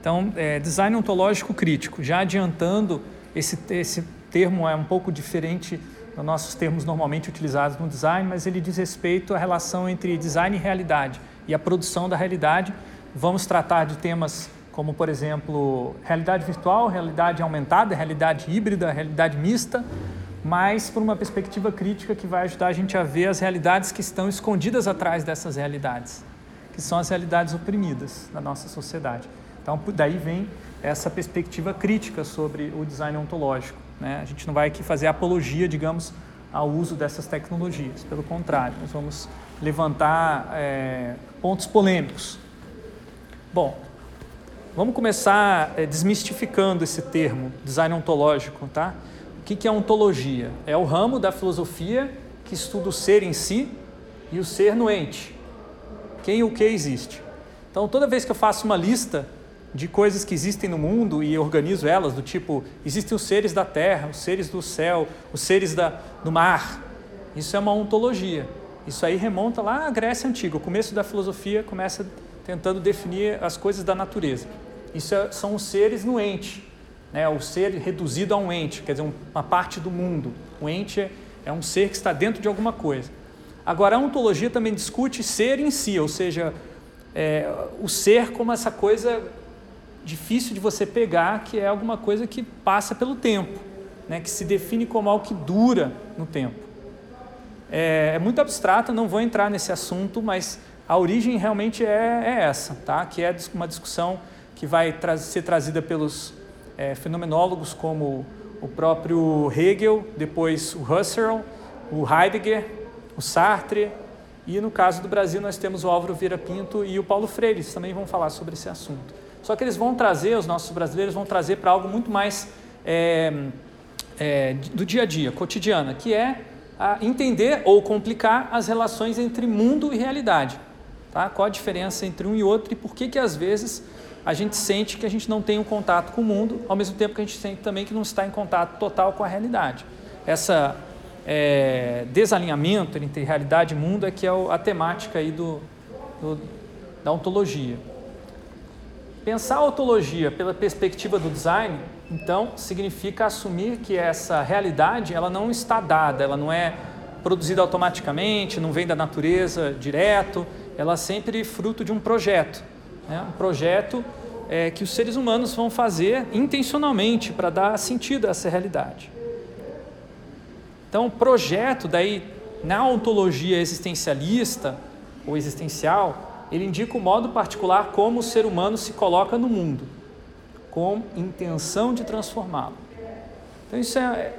Então, é, design ontológico crítico, já adiantando, esse, esse termo é um pouco diferente dos nossos termos normalmente utilizados no design, mas ele diz respeito à relação entre design e realidade e a produção da realidade. Vamos tratar de temas como, por exemplo, realidade virtual, realidade aumentada, realidade híbrida, realidade mista, mas por uma perspectiva crítica que vai ajudar a gente a ver as realidades que estão escondidas atrás dessas realidades, que são as realidades oprimidas da nossa sociedade. Então, daí vem essa perspectiva crítica sobre o design ontológico. Né? A gente não vai aqui fazer apologia, digamos, ao uso dessas tecnologias. Pelo contrário, nós vamos levantar é, pontos polêmicos. Bom, vamos começar é, desmistificando esse termo, design ontológico, tá? O que, que é ontologia? É o ramo da filosofia que estuda o ser em si e o ser no ente. Quem e o que existe. Então, toda vez que eu faço uma lista de coisas que existem no mundo e organizo elas, do tipo, existem os seres da terra, os seres do céu, os seres da, do mar. Isso é uma ontologia. Isso aí remonta lá à Grécia Antiga. O começo da filosofia começa tentando definir as coisas da natureza. Isso é, são os seres no ente, né? o ser reduzido a um ente, quer dizer, uma parte do mundo. O ente é, é um ser que está dentro de alguma coisa. Agora, a ontologia também discute ser em si, ou seja, é, o ser como essa coisa difícil de você pegar, que é alguma coisa que passa pelo tempo, né? que se define como algo que dura no tempo. É, é muito abstrata, não vou entrar nesse assunto, mas a origem realmente é, é essa, tá? que é uma discussão que vai tra ser trazida pelos é, fenomenólogos como o próprio Hegel, depois o Husserl, o Heidegger, o Sartre, e no caso do Brasil nós temos o Álvaro Vieira Pinto e o Paulo Freire, eles também vão falar sobre esse assunto. Só que eles vão trazer, os nossos brasileiros vão trazer para algo muito mais é, é, do dia a dia, cotidiana, que é entender ou complicar as relações entre mundo e realidade. Tá? Qual a diferença entre um e outro e por que, que às vezes a gente sente que a gente não tem um contato com o mundo, ao mesmo tempo que a gente sente também que não está em contato total com a realidade. Essa é, desalinhamento entre realidade e mundo é que é a temática aí do, do da ontologia. Pensar a ontologia pela perspectiva do design, então, significa assumir que essa realidade ela não está dada, ela não é produzida automaticamente, não vem da natureza direto, ela é sempre fruto de um projeto. Né? Um projeto é, que os seres humanos vão fazer intencionalmente para dar sentido a essa realidade. Então, o projeto, daí, na ontologia existencialista ou existencial, ele indica o modo particular como o ser humano se coloca no mundo, com intenção de transformá-lo. Então, isso é,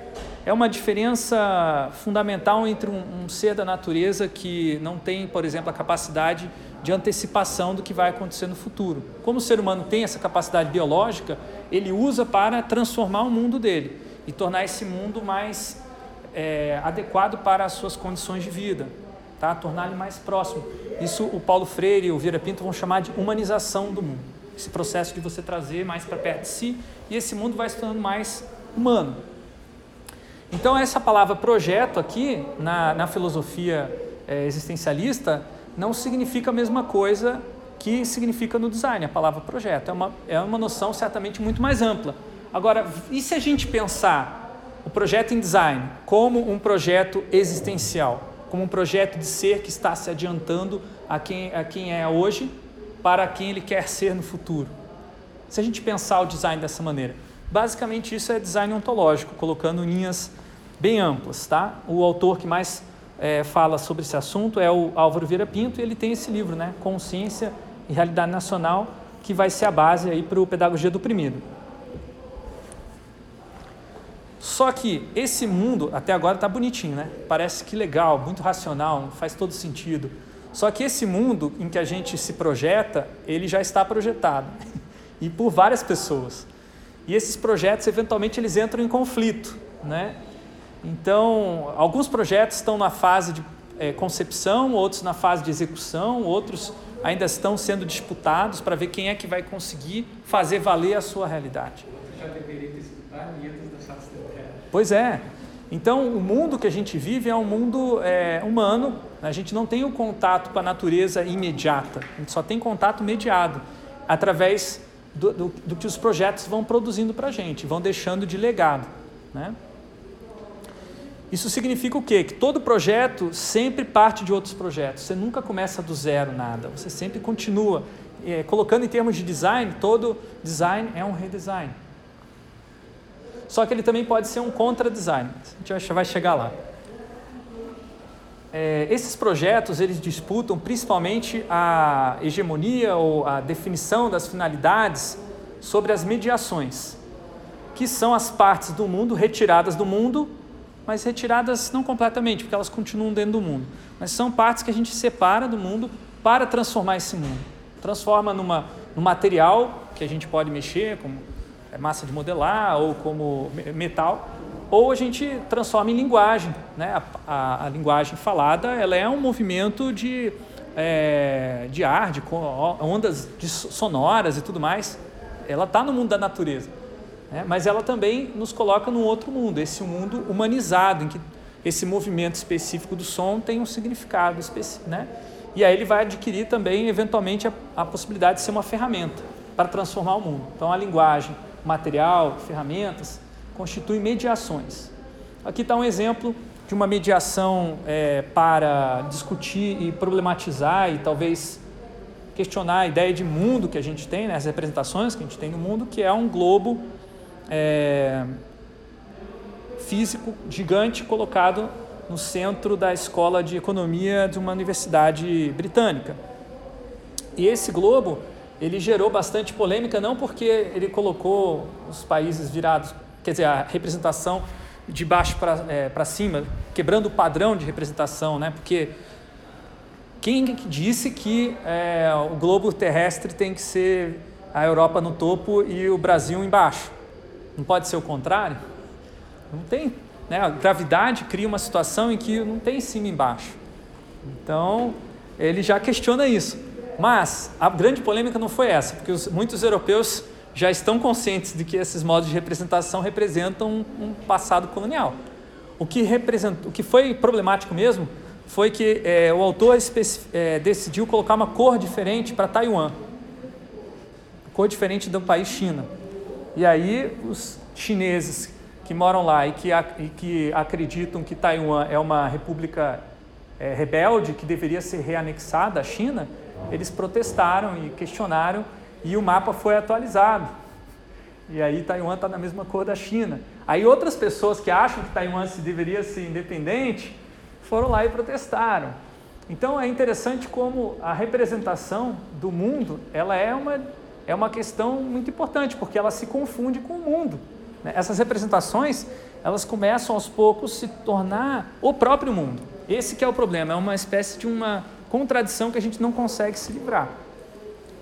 é uma diferença fundamental entre um, um, ser da natureza que não tem, por exemplo, a capacidade de antecipação do que vai acontecer no futuro. Como o ser humano tem essa capacidade biológica, ele usa para transformar o mundo dele e tornar esse mundo mais é, adequado para as suas condições de vida tá? tornar ele mais próximo. Isso o Paulo Freire e o Vieira Pinto vão chamar de humanização do mundo. Esse processo de você trazer mais para perto de si e esse mundo vai se tornando mais humano. Então, essa palavra projeto aqui, na, na filosofia é, existencialista, não significa a mesma coisa que significa no design, a palavra projeto. É uma, é uma noção certamente muito mais ampla. Agora, e se a gente pensar o projeto em design como um projeto existencial? Como um projeto de ser que está se adiantando a quem, a quem é hoje para quem ele quer ser no futuro. Se a gente pensar o design dessa maneira, basicamente isso é design ontológico, colocando linhas bem amplas, tá? O autor que mais é, fala sobre esse assunto é o Álvaro Vieira Pinto e ele tem esse livro, né? Consciência e Realidade Nacional, que vai ser a base para o Pedagogia do Oprimido. Só que esse mundo até agora está bonitinho, né? Parece que legal, muito racional, faz todo sentido. Só que esse mundo em que a gente se projeta, ele já está projetado e por várias pessoas. E esses projetos eventualmente eles entram em conflito, né? Então, alguns projetos estão na fase de é, concepção, outros na fase de execução, outros ainda estão sendo disputados para ver quem é que vai conseguir fazer valer a sua realidade. Já deveria ter Pois é. Então, o mundo que a gente vive é um mundo é, humano, a gente não tem o contato com a natureza imediata, a gente só tem contato mediado através do, do, do que os projetos vão produzindo para a gente, vão deixando de legado. Né? Isso significa o quê? Que todo projeto sempre parte de outros projetos. Você nunca começa do zero nada. Você sempre continua. É, colocando em termos de design, todo design é um redesign. Só que ele também pode ser um contra-design. A gente vai chegar lá. É, esses projetos eles disputam principalmente a hegemonia ou a definição das finalidades sobre as mediações, que são as partes do mundo retiradas do mundo mas retiradas não completamente, porque elas continuam dentro do mundo. Mas são partes que a gente separa do mundo para transformar esse mundo. Transforma numa, num material que a gente pode mexer, como massa de modelar ou como metal, ou a gente transforma em linguagem. Né? A, a, a linguagem falada ela é um movimento de, é, de ar, de ondas de sonoras e tudo mais. Ela está no mundo da natureza. Né? Mas ela também nos coloca num outro mundo, esse mundo humanizado, em que esse movimento específico do som tem um significado específico. Né? E aí ele vai adquirir também, eventualmente, a, a possibilidade de ser uma ferramenta para transformar o mundo. Então, a linguagem, material, ferramentas, constituem mediações. Aqui está um exemplo de uma mediação é, para discutir e problematizar e talvez questionar a ideia de mundo que a gente tem, né, as representações que a gente tem no mundo, que é um globo é, físico gigante colocado no centro da escola de economia de uma universidade britânica. E esse globo ele gerou bastante polêmica não porque ele colocou os países virados, quer dizer, a representação de baixo para é, cima, quebrando o padrão de representação, né? Porque quem disse que é, o globo terrestre tem que ser a Europa no topo e o Brasil embaixo? Não pode ser o contrário? Não tem. Né? A gravidade cria uma situação em que não tem cima e embaixo. Então, ele já questiona isso. Mas a grande polêmica não foi essa, porque os, muitos europeus já estão conscientes de que esses modos de representação representam um, um passado colonial. O que, o que foi problemático mesmo foi que é, o autor é, decidiu colocar uma cor diferente para Taiwan, cor diferente do país China. E aí os chineses que moram lá e que, e que acreditam que Taiwan é uma república é, rebelde que deveria ser reanexada à China, eles protestaram e questionaram e o mapa foi atualizado. E aí Taiwan está na mesma cor da China. Aí outras pessoas que acham que Taiwan se deveria ser independente foram lá e protestaram. Então é interessante como a representação do mundo ela é uma é uma questão muito importante, porque ela se confunde com o mundo. Né? Essas representações, elas começam aos poucos se tornar o próprio mundo. Esse que é o problema, é uma espécie de uma contradição que a gente não consegue se livrar.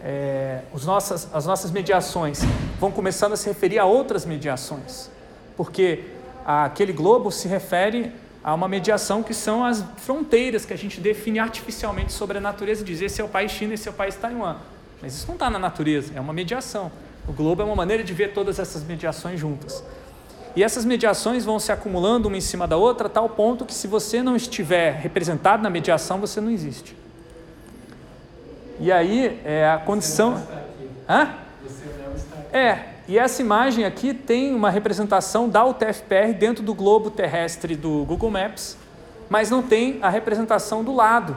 É, os nossas, as nossas mediações vão começando a se referir a outras mediações, porque aquele globo se refere a uma mediação que são as fronteiras que a gente define artificialmente sobre a natureza, dizer esse é o país China, esse é o país Taiwan. Mas isso não está na natureza, é uma mediação. O globo é uma maneira de ver todas essas mediações juntas. E essas mediações vão se acumulando uma em cima da outra, a tal ponto que se você não estiver representado na mediação, você não existe. E aí é a condição. Hã? É, e essa imagem aqui tem uma representação da UTFPR dentro do globo terrestre do Google Maps, mas não tem a representação do lado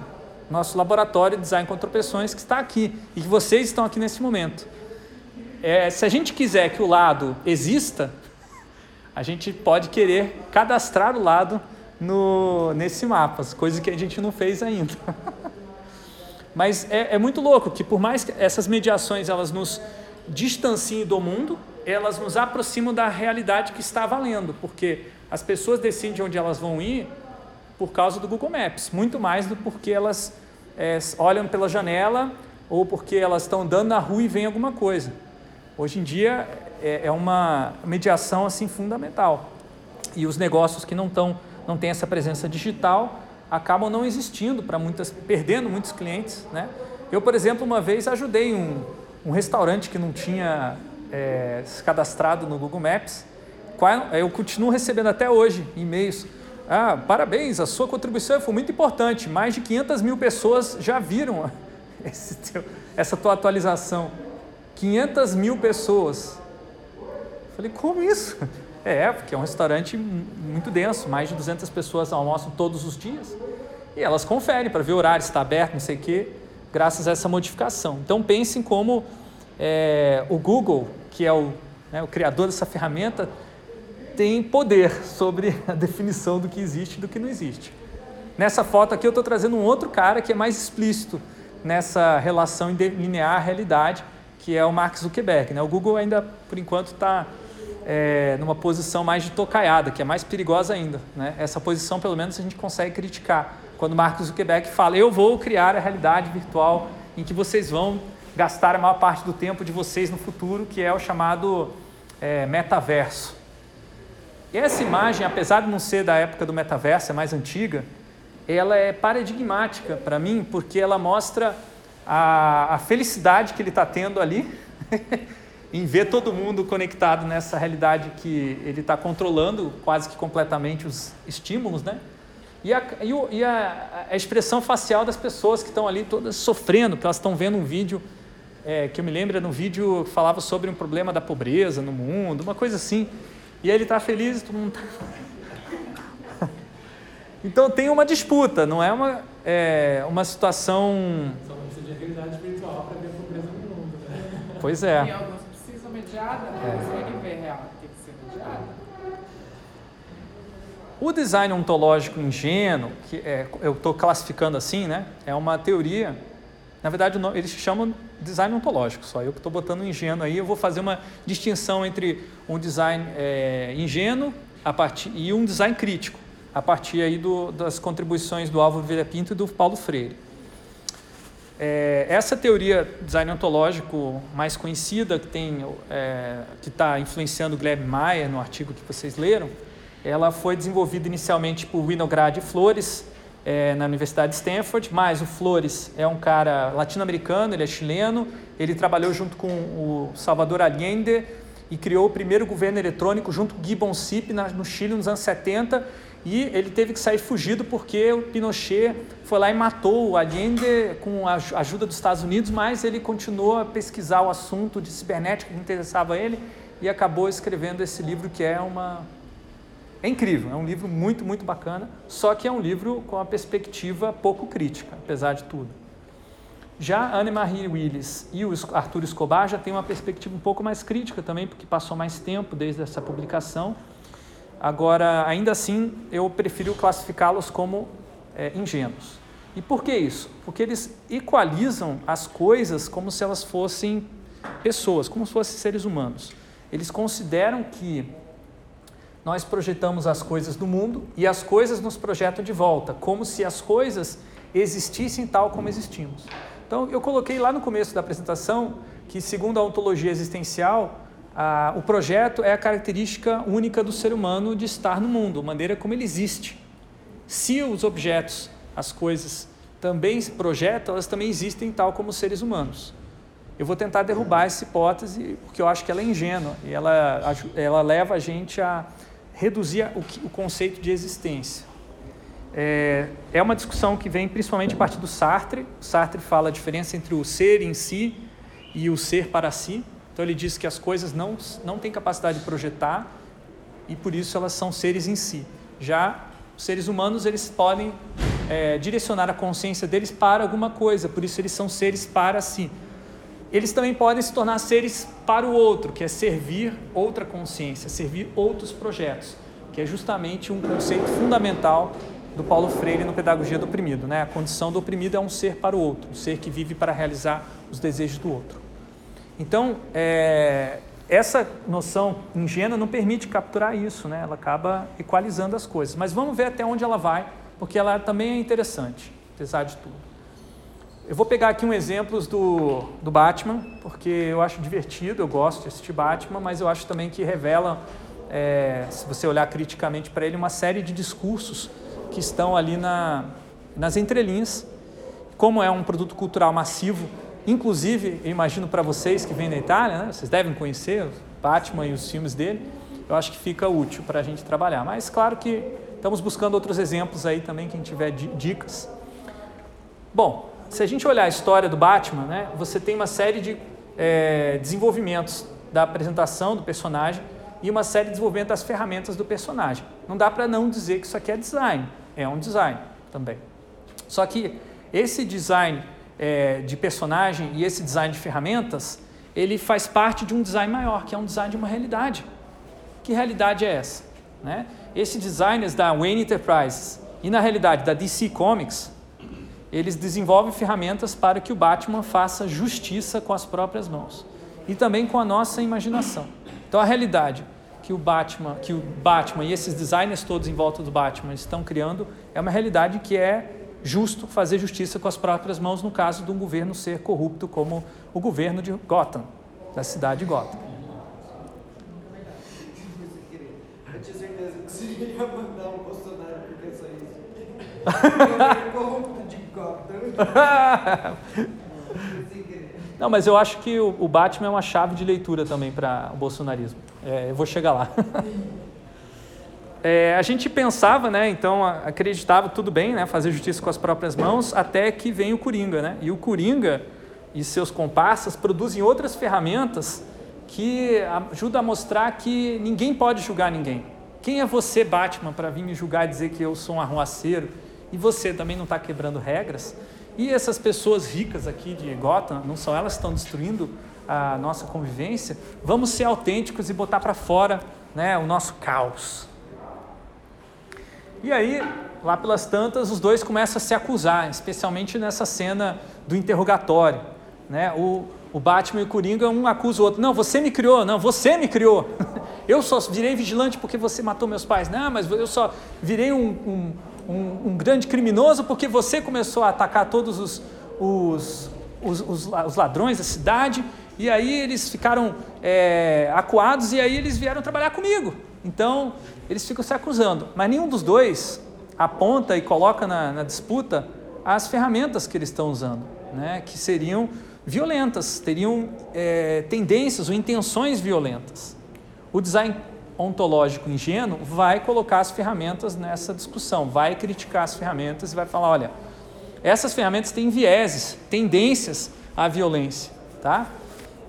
nosso laboratório de design com tropeções que está aqui e que vocês estão aqui nesse momento. É, se a gente quiser que o lado exista, a gente pode querer cadastrar o lado no, nesse mapa, coisa que a gente não fez ainda. Mas é, é, muito louco que por mais que essas mediações elas nos distanciem do mundo, elas nos aproximam da realidade que está valendo, porque as pessoas decidem onde elas vão ir por causa do Google Maps, muito mais do porque elas é, olham pela janela ou porque elas estão andando na rua e vem alguma coisa. Hoje em dia é, é uma mediação assim fundamental e os negócios que não estão não têm essa presença digital acabam não existindo para muitas perdendo muitos clientes, né? Eu por exemplo uma vez ajudei um, um restaurante que não tinha é, se cadastrado no Google Maps, eu continuo recebendo até hoje e-mails ah, parabéns, a sua contribuição foi muito importante. Mais de 500 mil pessoas já viram teu, essa tua atualização. 500 mil pessoas. Falei, como isso? É, porque é um restaurante muito denso, mais de 200 pessoas almoçam todos os dias. E elas conferem para ver o horário, se está aberto, não sei o quê, graças a essa modificação. Então pensem como é, o Google, que é o, né, o criador dessa ferramenta, tem poder sobre a definição do que existe e do que não existe. Nessa foto aqui eu estou trazendo um outro cara que é mais explícito nessa relação linear realidade, que é o Mark Zuckerberg. Né? O Google ainda, por enquanto, está é, numa posição mais de tocaiada, que é mais perigosa ainda. Né? Essa posição, pelo menos, a gente consegue criticar. Quando Mark Zuckerberg fala, eu vou criar a realidade virtual em que vocês vão gastar a maior parte do tempo de vocês no futuro, que é o chamado é, metaverso. E essa imagem, apesar de não ser da época do metaverso, é mais antiga, ela é paradigmática para mim, porque ela mostra a, a felicidade que ele está tendo ali em ver todo mundo conectado nessa realidade que ele está controlando quase que completamente os estímulos, né? E, a, e, o, e a, a, expressão facial das pessoas que estão ali todas sofrendo, porque elas estão vendo um vídeo é, que eu me lembro, era um vídeo que falava sobre um problema da pobreza no mundo, uma coisa assim. E aí ele está feliz, todo mundo está... então tem uma disputa, não é uma, é, uma situação... Só precisa de realidade virtual para ver a pobreza no mundo, né? Pois é. E né? É. Consegue ver real, tem que ser. O design ontológico ingênuo, que é, eu estou classificando assim, né, é uma teoria. Na verdade, eles chamam design ontológico, só eu que estou botando ingênuo aí. Eu vou fazer uma distinção entre um design é, ingênuo a partir, e um design crítico, a partir aí do, das contribuições do Álvaro Vieira Pinto e do Paulo Freire. É, essa teoria design ontológico mais conhecida, que tem é, que está influenciando Gleb Mayer no artigo que vocês leram, ela foi desenvolvida inicialmente por Winograd Flores, é, na Universidade de Stanford, mas o Flores é um cara latino-americano, ele é chileno, ele trabalhou junto com o Salvador Allende e criou o primeiro governo eletrônico junto com Gibbon Cip no Chile nos anos 70 e ele teve que sair fugido porque o Pinochet foi lá e matou o Allende com a ajuda dos Estados Unidos, mas ele continuou a pesquisar o assunto de cibernética que interessava a ele e acabou escrevendo esse livro que é uma é incrível, é um livro muito, muito bacana, só que é um livro com uma perspectiva pouco crítica, apesar de tudo. Já Anne-Marie Willis e o Arthur Escobar já têm uma perspectiva um pouco mais crítica também, porque passou mais tempo desde essa publicação. Agora, ainda assim, eu prefiro classificá-los como é, ingênuos. E por que isso? Porque eles equalizam as coisas como se elas fossem pessoas, como se fossem seres humanos. Eles consideram que nós projetamos as coisas do mundo e as coisas nos projetam de volta, como se as coisas existissem tal como existimos. Então, eu coloquei lá no começo da apresentação que, segundo a ontologia existencial, a, o projeto é a característica única do ser humano de estar no mundo, a maneira como ele existe. Se os objetos, as coisas, também se projetam, elas também existem tal como seres humanos. Eu vou tentar derrubar essa hipótese, porque eu acho que ela é ingênua e ela, ela leva a gente a reduzir o, o conceito de existência. É, é, uma discussão que vem principalmente a partir do Sartre. O Sartre fala a diferença entre o ser em si e o ser para si. Então ele diz que as coisas não, não têm capacidade de projetar e por isso elas são seres em si. Já os seres humanos eles podem é, direcionar a consciência deles para alguma coisa, por isso eles são seres para si eles também podem se tornar seres para o outro, que é servir outra consciência, servir outros projetos, que é justamente um conceito fundamental do Paulo Freire no Pedagogia do Oprimido. Né? A condição do oprimido é um ser para o outro, um ser que vive para realizar os desejos do outro. Então, é, essa noção ingênua não permite capturar isso, né? ela acaba equalizando as coisas. Mas vamos ver até onde ela vai, porque ela também é interessante, apesar de tudo. Eu vou pegar aqui um exemplo do, do Batman, porque eu acho divertido, eu gosto de assistir Batman, mas eu acho também que revela, é, se você olhar criticamente para ele, uma série de discursos que estão ali na, nas entrelinhas. Como é um produto cultural massivo, inclusive, eu imagino para vocês que vêm da Itália, né, vocês devem conhecer o Batman e os filmes dele, eu acho que fica útil para a gente trabalhar. Mas, claro que estamos buscando outros exemplos aí também, quem tiver dicas. Bom, se a gente olhar a história do Batman, né, você tem uma série de é, desenvolvimentos da apresentação do personagem e uma série de desenvolvimento das ferramentas do personagem. Não dá para não dizer que isso aqui é design, é um design também. Só que esse design é, de personagem e esse design de ferramentas, ele faz parte de um design maior, que é um design de uma realidade. Que realidade é essa? Né? Esses designers da Wayne Enterprises e na realidade da DC Comics, eles desenvolvem ferramentas para que o Batman faça justiça com as próprias mãos e também com a nossa imaginação. Então a realidade que o Batman, que o Batman e esses designers todos em volta do Batman estão criando é uma realidade que é justo fazer justiça com as próprias mãos no caso de um governo ser corrupto como o governo de Gotham, da cidade de Gotham. Eu tinha certeza que você ia mandar um Bolsonaro porque só isso. corrupto de Gotham. Não, mas eu acho que o, o Batman é uma chave de leitura também para o bolsonarismo. É, eu vou chegar lá. É, a gente pensava, né, então acreditava tudo bem, né, fazer justiça com as próprias mãos, até que vem o Coringa, né? E o Coringa e seus comparsas produzem outras ferramentas que ajudam a mostrar que ninguém pode julgar ninguém. Quem é você, Batman, para vir me julgar e dizer que eu sou um arruaceiro? E você também não está quebrando regras? E essas pessoas ricas aqui de Gotham, não são elas que estão destruindo a nossa convivência? Vamos ser autênticos e botar para fora né, o nosso caos. E aí, lá pelas tantas, os dois começam a se acusar, especialmente nessa cena do interrogatório. Né? O, o Batman e o Coringa, um acusa o outro. Não, você me criou. Não, você me criou. Eu só virei vigilante porque você matou meus pais. Não, mas eu só virei um, um, um, um grande criminoso porque você começou a atacar todos os, os, os, os ladrões da cidade. E aí eles ficaram é, acuados e aí eles vieram trabalhar comigo. Então, eles ficam se acusando, mas nenhum dos dois aponta e coloca na, na disputa as ferramentas que eles estão usando, né? que seriam violentas, teriam é, tendências ou intenções violentas. O design ontológico ingênuo vai colocar as ferramentas nessa discussão, vai criticar as ferramentas e vai falar, olha, essas ferramentas têm vieses, tendências à violência, tá?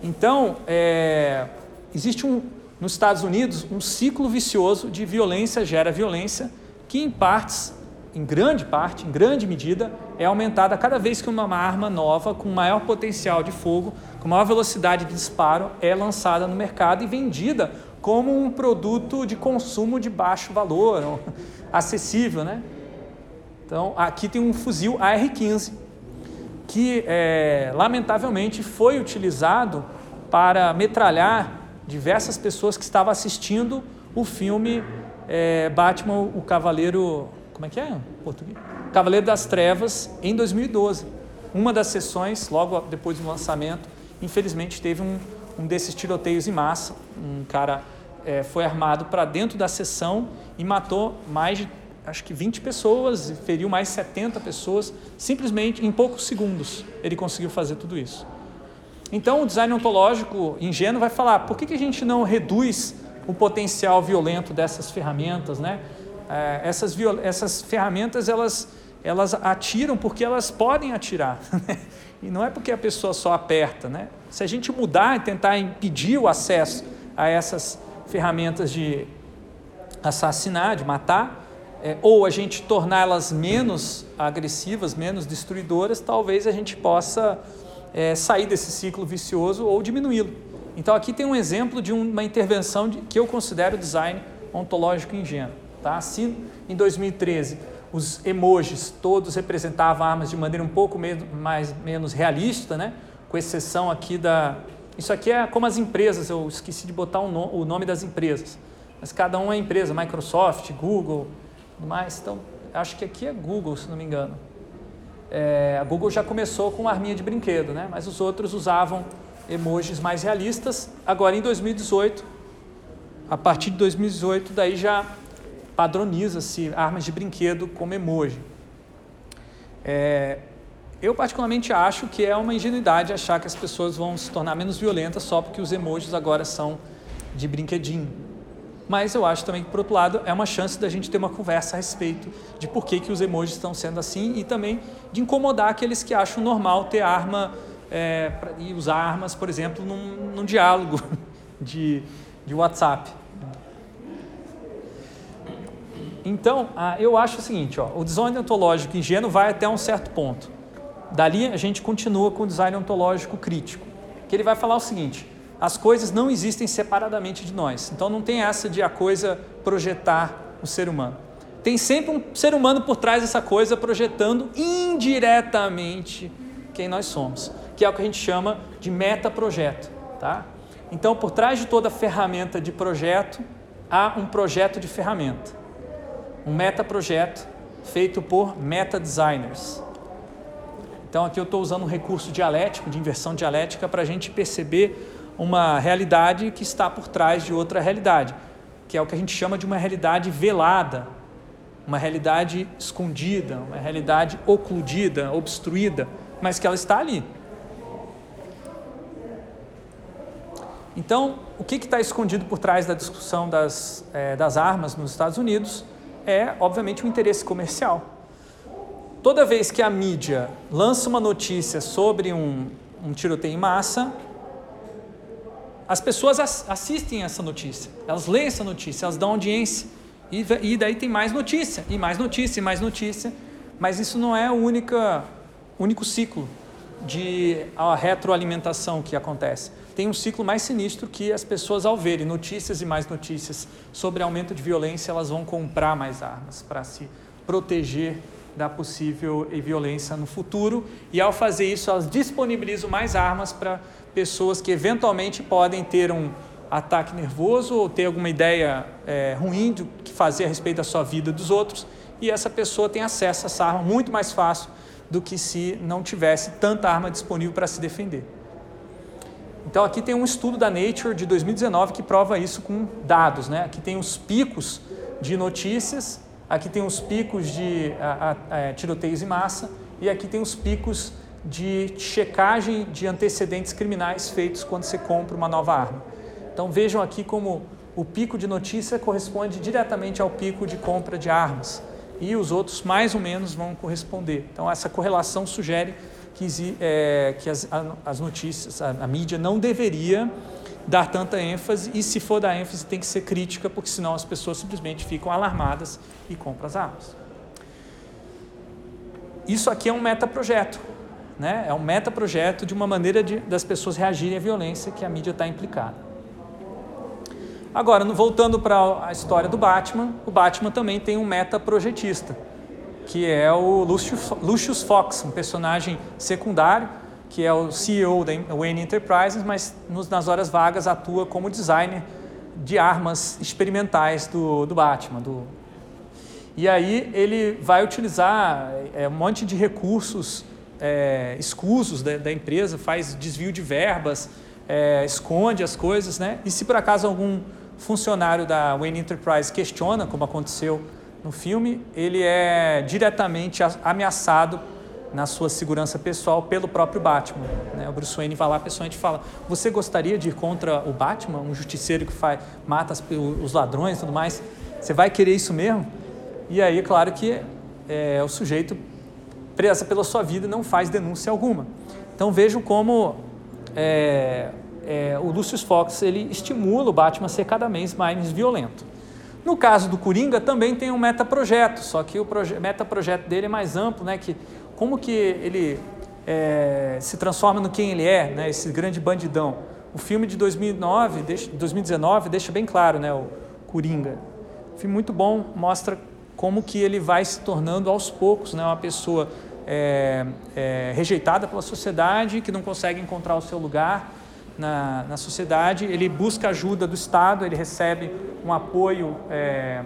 Então, é, existe um, nos Estados Unidos, um ciclo vicioso de violência gera violência, que em partes, em grande parte, em grande medida, é aumentada cada vez que uma arma nova, com maior potencial de fogo, com maior velocidade de disparo, é lançada no mercado e vendida como um produto de consumo de baixo valor, acessível, né? Então, aqui tem um fuzil AR-15, que é, lamentavelmente foi utilizado para metralhar diversas pessoas que estavam assistindo o filme é, Batman, o Cavaleiro. Como é que é? Português? Cavaleiro das Trevas, em 2012. Uma das sessões, logo depois do lançamento, infelizmente teve um, um desses tiroteios em massa. Um cara é, foi armado para dentro da sessão e matou mais de acho que 20 pessoas e feriu mais 70 pessoas, simplesmente em poucos segundos ele conseguiu fazer tudo isso. Então, o design ontológico ingênuo vai falar: por que, que a gente não reduz o potencial violento dessas ferramentas, né? É, essas, essas ferramentas elas, elas atiram porque elas podem atirar, né? e não é porque a pessoa só aperta, né? Se a gente mudar e tentar impedir o acesso a essas ferramentas de assassinar, de matar, é, ou a gente torná-las menos agressivas, menos destruidoras, talvez a gente possa é, sair desse ciclo vicioso ou diminuí-lo. Então aqui tem um exemplo de uma intervenção de, que eu considero design ontológico ingênuo. Tá? Se em 2013 os emojis todos representavam armas de maneira um pouco menos, mais, menos realista, né? com exceção aqui da... Isso aqui é como as empresas, eu esqueci de botar no, o nome das empresas. Mas cada um é empresa, Microsoft, Google, mais. Então, acho que aqui é Google, se não me engano. É, a Google já começou com arminha de brinquedo, né? mas os outros usavam emojis mais realistas. Agora, em 2018, a partir de 2018, daí já padroniza-se armas de brinquedo como emoji. É, eu particularmente acho que é uma ingenuidade achar que as pessoas vão se tornar menos violentas só porque os emojis agora são de brinquedinho. Mas eu acho também que, por outro lado, é uma chance da gente ter uma conversa a respeito de por que, que os emojis estão sendo assim e também de incomodar aqueles que acham normal ter arma é, pra, e usar armas, por exemplo, num, num diálogo de, de WhatsApp. Então, ah, eu acho o seguinte, ó, o design ontológico ingênuo vai até um certo ponto. Dali a gente continua com o design ontológico crítico, que ele vai falar o seguinte: as coisas não existem separadamente de nós. Então não tem essa de a coisa projetar o ser humano. Tem sempre um ser humano por trás dessa coisa projetando indiretamente quem nós somos, que é o que a gente chama de metaprojeto, tá? Então, por trás de toda ferramenta de projeto, há um projeto de ferramenta. Um metaprojeto feito por meta designers. Então, aqui eu estou usando um recurso dialético, de inversão dialética, para a gente perceber uma realidade que está por trás de outra realidade, que é o que a gente chama de uma realidade velada, uma realidade escondida, uma realidade ocludida, obstruída, mas que ela está ali. Então, o que está escondido por trás da discussão das, é, das armas nos Estados Unidos é, obviamente, o um interesse comercial. Toda vez que a mídia lança uma notícia sobre um, um tiroteio em massa, as pessoas assistem essa notícia, elas leem essa notícia, elas dão audiência. E, daí tem mais notícia, e mais notícia, e mais notícia. Mas isso não é o único ciclo de a retroalimentação que acontece. Tem um ciclo mais sinistro que as pessoas, ao verem notícias e mais notícias sobre aumento de violência, elas vão comprar mais armas para se proteger da possível violência no futuro. E ao fazer isso, elas disponibilizam mais armas para pessoas que eventualmente podem ter um ataque nervoso ou ter alguma ideia é, ruim do que fazer a respeito da sua vida dos outros, e essa pessoa tem acesso a essa arma muito mais fácil do que se não tivesse tanta arma disponível para se defender. Então aqui tem um estudo da Nature de 2019 que prova isso com dados. Né? Aqui tem os picos de notícias, aqui tem os picos de a, a, a, é, tiroteios em massa e aqui tem os picos de checagem de antecedentes criminais feitos quando você compra uma nova arma. Então vejam aqui como o pico de notícia corresponde diretamente ao pico de compra de armas e os outros mais ou menos vão corresponder. Então essa correlação sugere que, é, que as, as, notícias, a, a mídia não deveria dar tanta ênfase e se for dar ênfase tem que ser crítica porque senão as pessoas simplesmente ficam alarmadas e compram as armas. Isso aqui é um metaprojeto né? É um metaprojeto de uma maneira de, das pessoas reagirem à violência que a mídia está implicada. Agora, voltando para a história do Batman, o Batman também tem um metaprojetista, que é o Lucius, Fox, um personagem secundário, que é o CEO da Wayne Enterprises, mas nas horas vagas atua como designer de armas experimentais do, do Batman. Do... E aí ele vai utilizar é, um monte de recursos é, escusos da, da, empresa, faz desvio de verbas, é, esconde as coisas, né? E se por acaso algum funcionário da Wayne Enterprise questiona, como aconteceu no filme, ele é diretamente ameaçado na sua segurança pessoal pelo próprio Batman. Né? O Bruce Wayne vai lá pessoalmente fala: Você gostaria de ir contra o Batman, um justiceiro que faz, mata as, os ladrões e tudo mais? Você vai querer isso mesmo? E aí, claro que é, o sujeito presa pela sua vida não faz denúncia alguma. Então vejam como é, é, o Lucius Fox ele estimula o Batman a ser cada vez mais violento. No caso do Coringa também tem um metaprojeto, só que o metaprojeto dele é mais amplo, né? Que como que ele é, se transforma no quem ele é, né? Esse grande bandidão. O filme de 2009, 2019 deixa bem claro, né? O Coringa. Filme muito bom, mostra como que ele vai se tornando aos poucos né, uma pessoa é, é, rejeitada pela sociedade, que não consegue encontrar o seu lugar na, na sociedade. Ele busca ajuda do Estado, ele recebe um apoio é,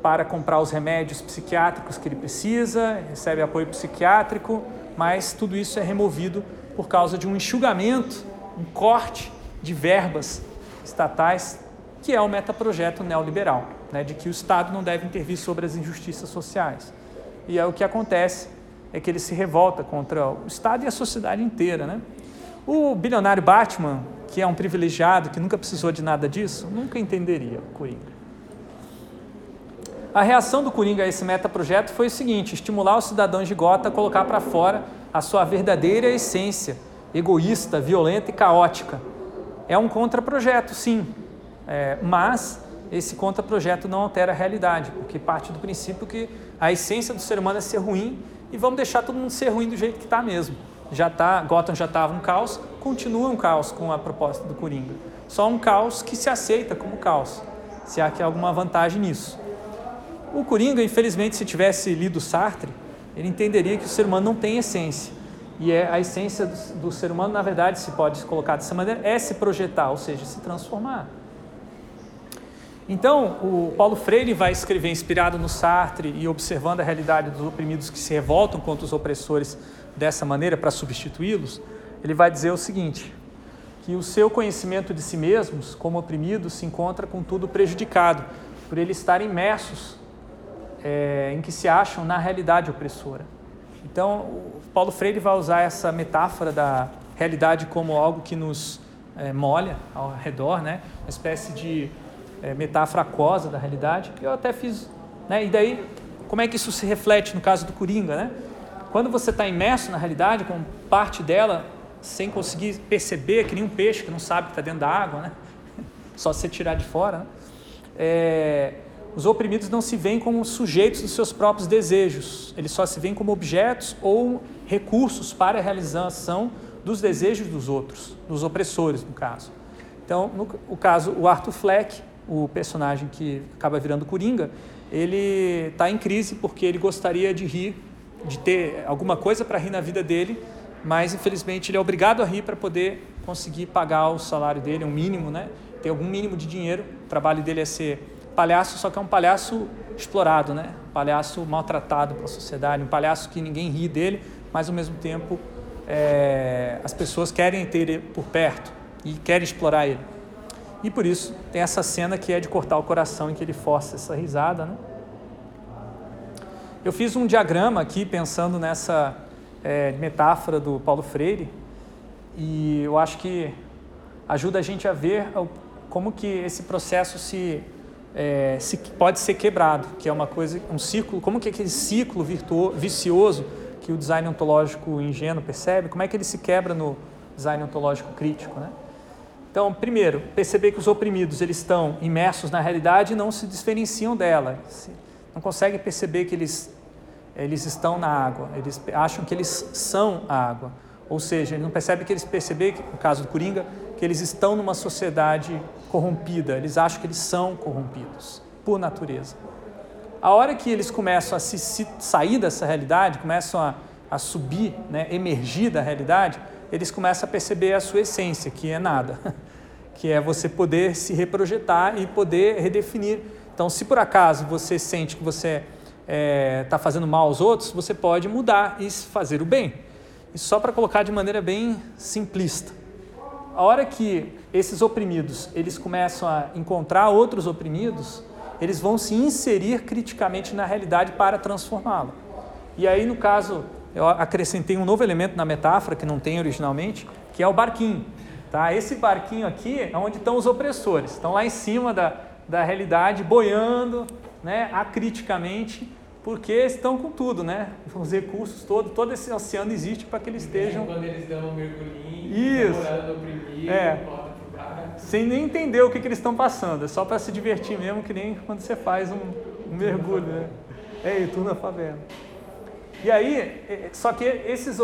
para comprar os remédios psiquiátricos que ele precisa, recebe apoio psiquiátrico, mas tudo isso é removido por causa de um enxugamento, um corte de verbas estatais, que é o metaprojeto neoliberal né, de que o Estado não deve intervir sobre as injustiças sociais. E é o que acontece é que ele se revolta contra o Estado e a sociedade inteira. Né? O bilionário Batman, que é um privilegiado, que nunca precisou de nada disso, nunca entenderia o Coringa. A reação do Coringa a esse metaprojeto foi o seguinte: estimular os cidadãos de Gota a colocar para fora a sua verdadeira essência, egoísta, violenta e caótica. É um contraprojeto, sim, é, mas esse contraprojeto não altera a realidade, porque parte do princípio que a essência do ser humano é ser ruim e vamos deixar todo mundo ser ruim do jeito que está mesmo. Já tá, Gotham já estava um caos, continua um caos com a proposta do Coringa. Só um caos que se aceita como caos, se há alguma vantagem nisso. O Coringa, infelizmente, se tivesse lido Sartre, ele entenderia que o ser humano não tem essência. E é a essência do, do ser humano, na verdade, se pode colocar dessa maneira, é se projetar, ou seja, se transformar. Então, o Paulo Freire vai escrever inspirado no Sartre e observando a realidade dos oprimidos que se revoltam contra os opressores dessa maneira para substituí-los, ele vai dizer o seguinte: que o seu conhecimento de si mesmos, como oprimidos, se encontra contudo prejudicado por eles estarem imersos é, em que se acham na realidade opressora. Então, Paulo Freire vai usar essa metáfora da realidade como algo que nos é, molha ao redor, né? uma espécie de é, metáfora aquosa da realidade. Eu até fiz. Né? E daí, como é que isso se reflete no caso do Coringa? Né? Quando você está imerso na realidade, com parte dela, sem conseguir perceber, que nem um peixe que não sabe que está dentro da água, né? só se tirar de fora, né? é, os oprimidos não se veem como sujeitos dos seus próprios desejos, eles só se veem como objetos ou recursos para a realização dos desejos dos outros, dos opressores, no caso. Então, no o caso, o Arthur Fleck, o personagem que acaba virando Coringa, ele está em crise porque ele gostaria de rir, de ter alguma coisa para rir na vida dele, mas infelizmente ele é obrigado a rir para poder conseguir pagar o salário dele, um mínimo, né? ter algum mínimo de dinheiro. O trabalho dele é ser palhaço, só que é um palhaço explorado, né? Um palhaço maltratado pela sociedade, um palhaço que ninguém ri dele, mas ao mesmo tempo é, as pessoas querem ter ele por perto e querem explorar ele. E por isso tem essa cena que é de cortar o coração em que ele força essa risada, né? Eu fiz um diagrama aqui pensando nessa é, metáfora do Paulo Freire e eu acho que ajuda a gente a ver como que esse processo se é, se, pode ser quebrado, que é uma coisa, um ciclo, como que aquele ciclo virtuo, vicioso que o design ontológico ingênuo percebe, como é que ele se quebra no design ontológico crítico, né? Então, primeiro, perceber que os oprimidos eles estão imersos na realidade e não se diferenciam dela, não conseguem perceber que eles eles estão na água, eles acham que eles são a água, ou seja, não percebem que eles percebem, no caso do Coringa, que eles estão numa sociedade corrompida, eles acham que eles são corrompidos, por natureza. A hora que eles começam a se, se sair dessa realidade, começam a, a subir, né, emergir da realidade, eles começam a perceber a sua essência, que é nada, que é você poder se reprojetar e poder redefinir. Então, se por acaso você sente que você está é, tá fazendo mal aos outros, você pode mudar e fazer o bem. Isso só para colocar de maneira bem simplista. A hora que esses oprimidos eles começam a encontrar outros oprimidos, eles vão se inserir criticamente na realidade para transformá-la. E aí, no caso, eu acrescentei um novo elemento na metáfora que não tem originalmente, que é o barquinho. Tá? Esse barquinho aqui é onde estão os opressores, estão lá em cima da, da realidade, boiando né, acriticamente, porque estão com tudo, né? Os recursos todos, todo esse oceano existe para que eles estejam. Quando eles dão um mergulhinho, Isso. oprimido, é sem nem entender o que, que eles estão passando, é só para se divertir mesmo, que nem quando você faz um, um mergulho, né? Ei, tu na favela. E aí, é, só que esses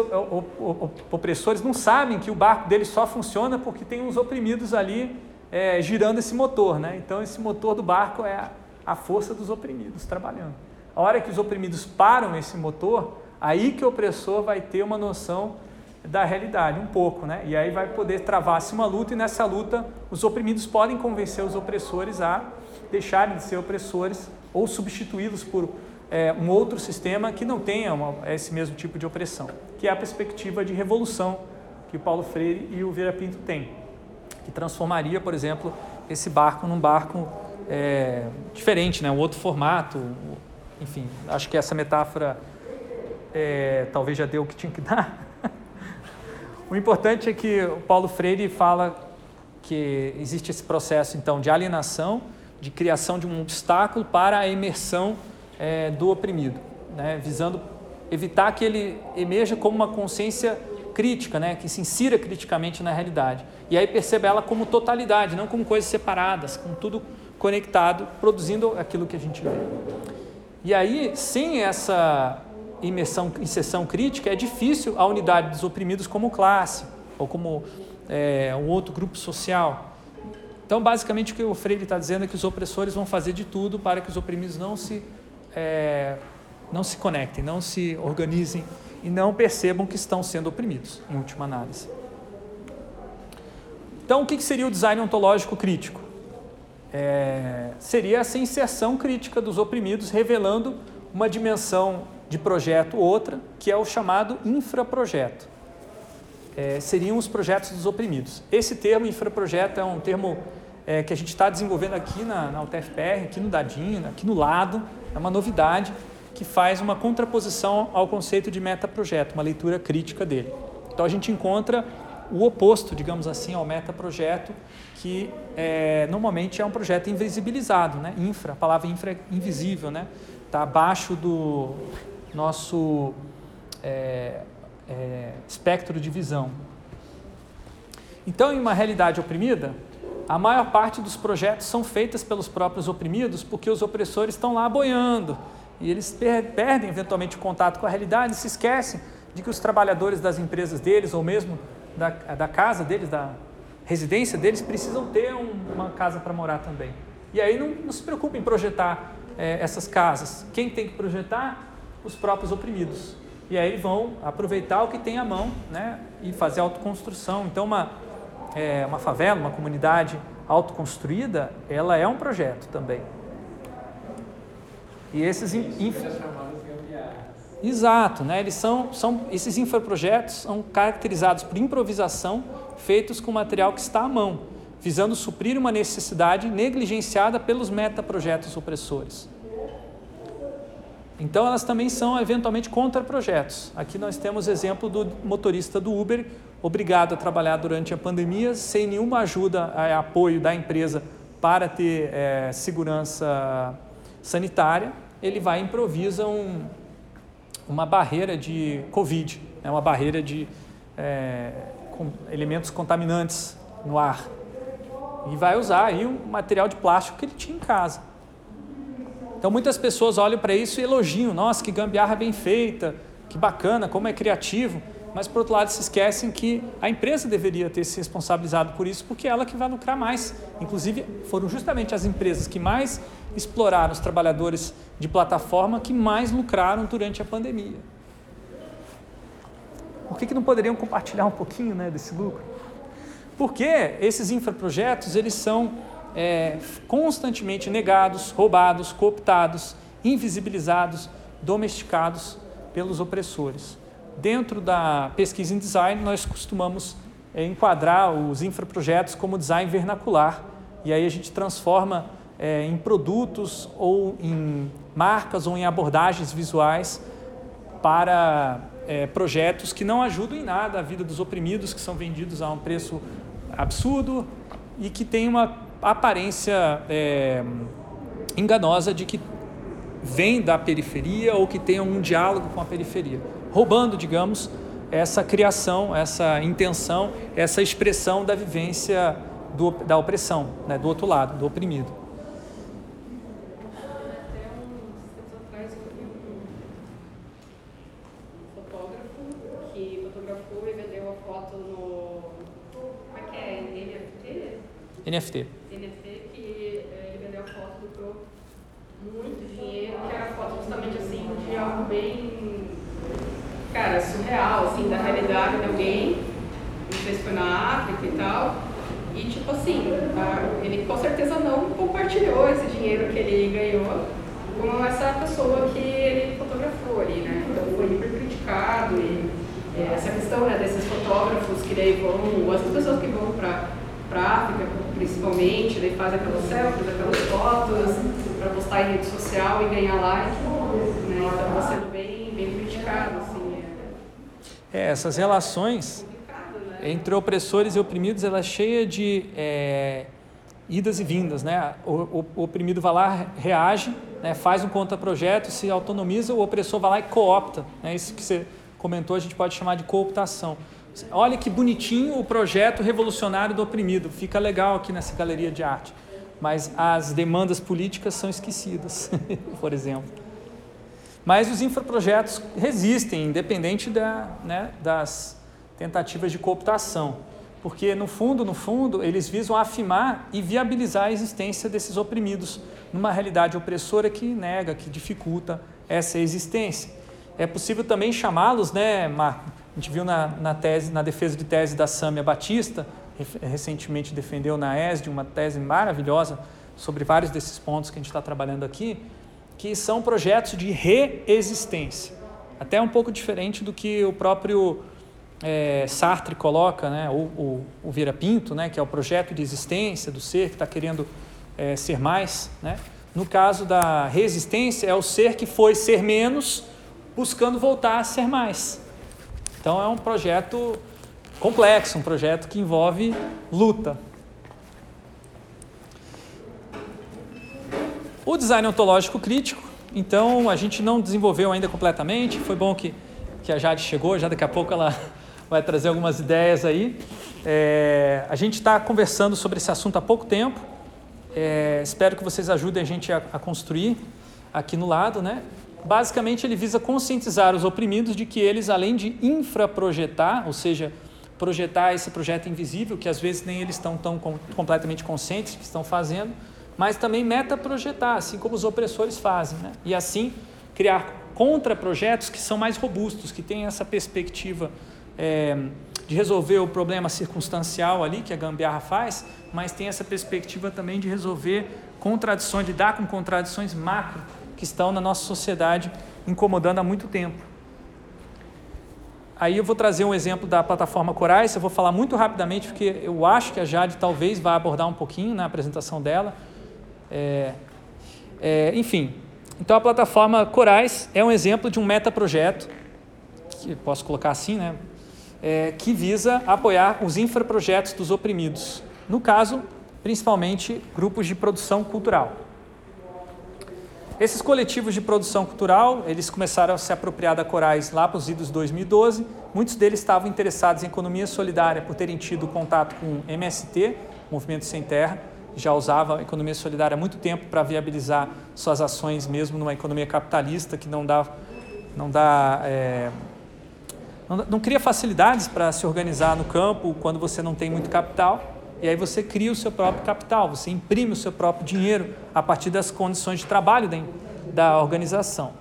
opressores não sabem que o barco deles só funciona porque tem uns oprimidos ali é, girando esse motor, né? Então, esse motor do barco é a, a força dos oprimidos trabalhando. A hora que os oprimidos param esse motor, aí que o opressor vai ter uma noção da realidade, um pouco, né? E aí vai poder travar-se uma luta, e nessa luta os oprimidos podem convencer os opressores a deixarem de ser opressores ou substituí-los por é, um outro sistema que não tenha uma, esse mesmo tipo de opressão, que é a perspectiva de revolução que o Paulo Freire e o Vera Pinto têm, que transformaria, por exemplo, esse barco num barco é, diferente, né? um outro formato, enfim, acho que essa metáfora é, talvez já deu o que tinha que dar. O importante é que o Paulo Freire fala que existe esse processo então de alienação, de criação de um obstáculo para a imersão é, do oprimido, né? visando evitar que ele emerja como uma consciência crítica, né, que se insira criticamente na realidade. E aí perceba ela como totalidade, não como coisas separadas, com tudo conectado, produzindo aquilo que a gente vê. E aí, sem essa imersão, inserção crítica, é difícil a unidade dos oprimidos como classe ou como é, um outro grupo social. Então, basicamente, o que o Freire está dizendo é que os opressores vão fazer de tudo para que os oprimidos não se, é, não se conectem, não se organizem e não percebam que estão sendo oprimidos, em última análise. Então, o que seria o design ontológico crítico? É, seria essa inserção crítica dos oprimidos, revelando uma dimensão de projeto outra, que é o chamado infraprojeto. É, seriam os projetos dos oprimidos. Esse termo infraprojeto é um termo é, que a gente está desenvolvendo aqui na, na UTFPR, aqui no Dadinho, aqui no lado, é uma novidade que faz uma contraposição ao conceito de metaprojeto, uma leitura crítica dele. Então a gente encontra o oposto, digamos assim, ao metaprojeto, que é, normalmente é um projeto invisibilizado, né? infra, a palavra infra é invisível, né? Está abaixo do nosso é, é, espectro de visão. Então, em uma realidade oprimida, a maior parte dos projetos são feitas pelos próprios oprimidos porque os opressores estão lá boiando e eles per perdem eventualmente o contato com a realidade e se esquecem de que os trabalhadores das empresas deles ou mesmo da, da casa deles, da residência deles, precisam ter um, uma casa para morar também. E aí não, não se preocupe em projetar é, essas casas. Quem tem que projetar? Os próprios oprimidos. E aí vão aproveitar o que tem à mão né, e fazer autoconstrução. Então, uma, é, uma favela, uma comunidade autoconstruída, ela é um projeto também. E esses inf... Exato, né? Eles são, são esses infraprojetos são caracterizados por improvisação, feitos com material que está à mão, visando suprir uma necessidade negligenciada pelos metaprojetos opressores. Então elas também são eventualmente contra projetos. Aqui nós temos exemplo do motorista do Uber, obrigado a trabalhar durante a pandemia sem nenhuma ajuda, é, apoio da empresa para ter é, segurança sanitária, ele vai e improvisa um, uma barreira de Covid, né, uma barreira de é, com elementos contaminantes no ar. E vai usar aí um material de plástico que ele tinha em casa. Então muitas pessoas olham para isso e elogiam, nossa, que gambiarra bem feita, que bacana, como é criativo. Mas por outro lado se esquecem que a empresa deveria ter se responsabilizado por isso, porque é ela que vai lucrar mais. Inclusive foram justamente as empresas que mais exploraram os trabalhadores de plataforma que mais lucraram durante a pandemia. Por que, que não poderiam compartilhar um pouquinho né, desse lucro? Porque esses infraprojetos eles são é, constantemente negados, roubados, cooptados, invisibilizados, domesticados pelos opressores. Dentro da pesquisa em design, nós costumamos é, enquadrar os infraprojetos como design vernacular, e aí a gente transforma é, em produtos ou em marcas ou em abordagens visuais para é, projetos que não ajudam em nada a vida dos oprimidos, que são vendidos a um preço absurdo e que tem uma aparência é, enganosa de que vem da periferia ou que tem algum diálogo com a periferia, roubando, digamos, essa criação, essa intenção, essa expressão da vivência do, da opressão, né, do outro lado, do oprimido. NFT. NFT que eh, ele vendeu a foto, lucrou muito dinheiro, que era foto justamente assim de algo bem, surreal, assim, da realidade de alguém, foi na África e tal. E tipo assim, ele com certeza não compartilhou esse dinheiro que ele ganhou com essa pessoa que ele fotografou ali, né? Então foi hiper criticado e é, essa questão né, desses fotógrafos que daí vão, as pessoas que vão para para África, principalmente, daí faz aquelas selfies, aquelas fotos para postar em rede social e ganhar like, né? Então está sendo bem, bem criticado, assim. É, essas relações entre opressores e oprimidos, ela é cheia de é, idas e vindas, né? O, o, oprimido vai lá, reage, né? faz um contra-projeto, se autonomiza, o opressor vai lá e coopta, né? Isso que você comentou, a gente pode chamar de cooptação. Olha que bonitinho o projeto revolucionário do oprimido, fica legal aqui nessa galeria de arte, mas as demandas políticas são esquecidas, por exemplo. Mas os infraprojetos resistem, independente da, né, das tentativas de cooptação, porque no fundo, no fundo, eles visam afirmar e viabilizar a existência desses oprimidos numa realidade opressora que nega, que dificulta essa existência. É possível também chamá-los, né, Marco? A gente viu na, na, tese, na defesa de tese da Sâmia Batista, recentemente defendeu na ESD uma tese maravilhosa sobre vários desses pontos que a gente está trabalhando aqui, que são projetos de reexistência. Até um pouco diferente do que o próprio é, Sartre coloca, né, o Vira Pinto, né, que é o projeto de existência do ser que está querendo é, ser mais. Né? No caso da resistência, é o ser que foi ser menos, buscando voltar a ser mais. Então é um projeto complexo, um projeto que envolve luta. O design ontológico crítico, então a gente não desenvolveu ainda completamente. Foi bom que, que a Jade chegou, já daqui a pouco ela vai trazer algumas ideias aí. É, a gente está conversando sobre esse assunto há pouco tempo. É, espero que vocês ajudem a gente a, a construir aqui no lado, né? Basicamente, ele visa conscientizar os oprimidos de que eles, além de infraprojetar, ou seja, projetar esse projeto invisível, que às vezes nem eles estão tão completamente conscientes que estão fazendo, mas também metaprojetar, assim como os opressores fazem. Né? E assim, criar contraprojetos que são mais robustos, que têm essa perspectiva é, de resolver o problema circunstancial ali, que a gambiarra faz, mas tem essa perspectiva também de resolver contradições, de dar com contradições macro que estão na nossa sociedade incomodando há muito tempo. Aí eu vou trazer um exemplo da plataforma Corais, eu vou falar muito rapidamente, porque eu acho que a Jade talvez vá abordar um pouquinho na apresentação dela. É, é, enfim, então a plataforma Corais é um exemplo de um metaprojeto, que posso colocar assim, né? É, que visa apoiar os infraprojetos dos oprimidos. No caso, principalmente grupos de produção cultural. Esses coletivos de produção cultural, eles começaram a se apropriar da Corais lá para os idos 2012. Muitos deles estavam interessados em economia solidária por terem tido contato com MST, Movimento Sem Terra, já usava a economia solidária há muito tempo para viabilizar suas ações mesmo numa economia capitalista que não dá, não dá, é, não, não cria facilidades para se organizar no campo quando você não tem muito capital. E aí você cria o seu próprio capital, você imprime o seu próprio dinheiro a partir das condições de trabalho da, da organização.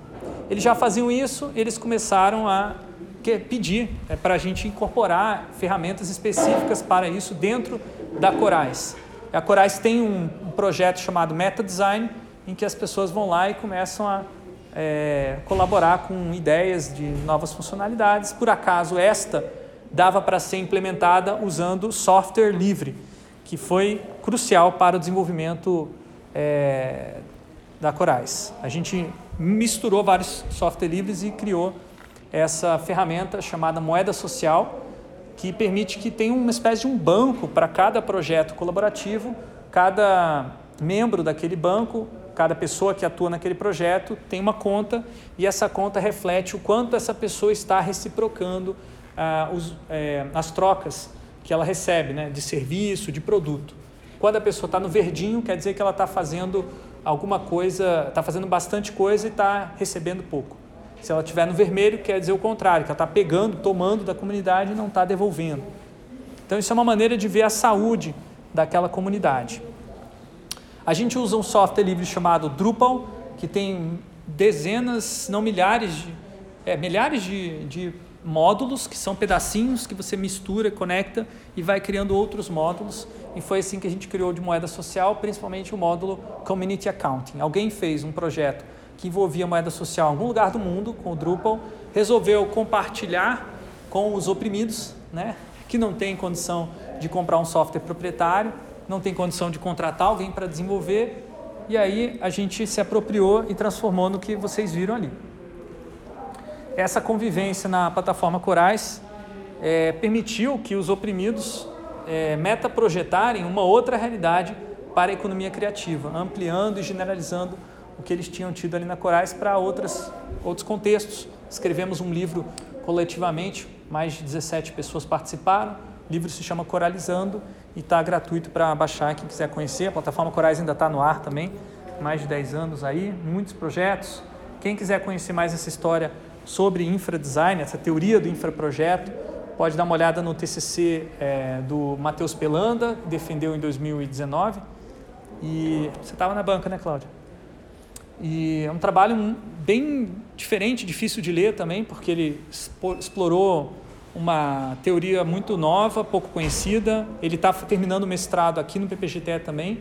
Eles já faziam isso, eles começaram a pedir é, para a gente incorporar ferramentas específicas para isso dentro da Corais. A Corais tem um, projeto chamado Meta Design, em que as pessoas vão lá e começam a é, colaborar com ideias de novas funcionalidades. Por acaso, esta dava para ser implementada usando software livre que foi crucial para o desenvolvimento é, da Corais. A gente misturou vários software livres e criou essa ferramenta chamada moeda social, que permite que tenha uma espécie de um banco para cada projeto colaborativo, cada membro daquele banco, cada pessoa que atua naquele projeto tem uma conta e essa conta reflete o quanto essa pessoa está reciprocando ah, os, é, as trocas que ela recebe, né, de serviço, de produto. Quando a pessoa está no verdinho, quer dizer que ela está fazendo alguma coisa, está fazendo bastante coisa e está recebendo pouco. Se ela estiver no vermelho, quer dizer o contrário, que ela está pegando, tomando da comunidade e não está devolvendo. Então, isso é uma maneira de ver a saúde daquela comunidade. A gente usa um software livre chamado Drupal, que tem dezenas, não milhares de, é, milhares de, de módulos, que são pedacinhos que você mistura, conecta e vai criando outros módulos. E foi assim que a gente criou de moeda social, principalmente o módulo Community Accounting. Alguém fez um projeto que envolvia moeda social em algum lugar do mundo com o Drupal, resolveu compartilhar com os oprimidos, né, que não tem condição de comprar um software proprietário, não tem condição de contratar alguém para desenvolver, e aí a gente se apropriou e transformou no que vocês viram ali. Essa convivência na plataforma Corais é, permitiu que os oprimidos é, metaprojetarem uma outra realidade para a economia criativa, ampliando e generalizando o que eles tinham tido ali na Corais para outras, outros contextos. Escrevemos um livro coletivamente, mais de 17 pessoas participaram. O livro se chama Coralizando e está gratuito para baixar quem quiser conhecer. A plataforma Corais ainda está no ar também, mais de 10 anos aí, muitos projetos. Quem quiser conhecer mais essa história sobre infradesign, essa teoria do infraprojeto, pode dar uma olhada no TCC é, do Matheus Pelanda, que defendeu em 2019. E você estava na banca, né, Cláudia? E é um trabalho bem diferente, difícil de ler também, porque ele explorou uma teoria muito nova, pouco conhecida. Ele está terminando o mestrado aqui no PPGT também,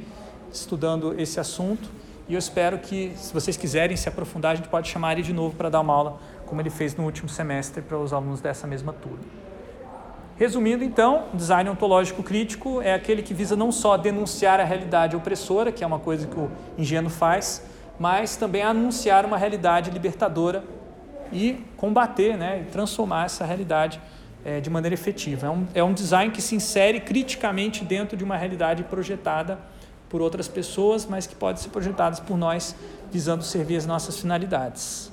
estudando esse assunto. E eu espero que, se vocês quiserem se aprofundar, a gente pode chamar ele de novo para dar uma aula, como ele fez no último semestre para os alunos dessa mesma turma. Resumindo, então, design ontológico crítico é aquele que visa não só denunciar a realidade opressora, que é uma coisa que o engenheiro faz, mas também anunciar uma realidade libertadora e combater né, e transformar essa realidade é, de maneira efetiva. É um, é um design que se insere criticamente dentro de uma realidade projetada por outras pessoas, mas que pode ser projetada por nós visando servir as nossas finalidades.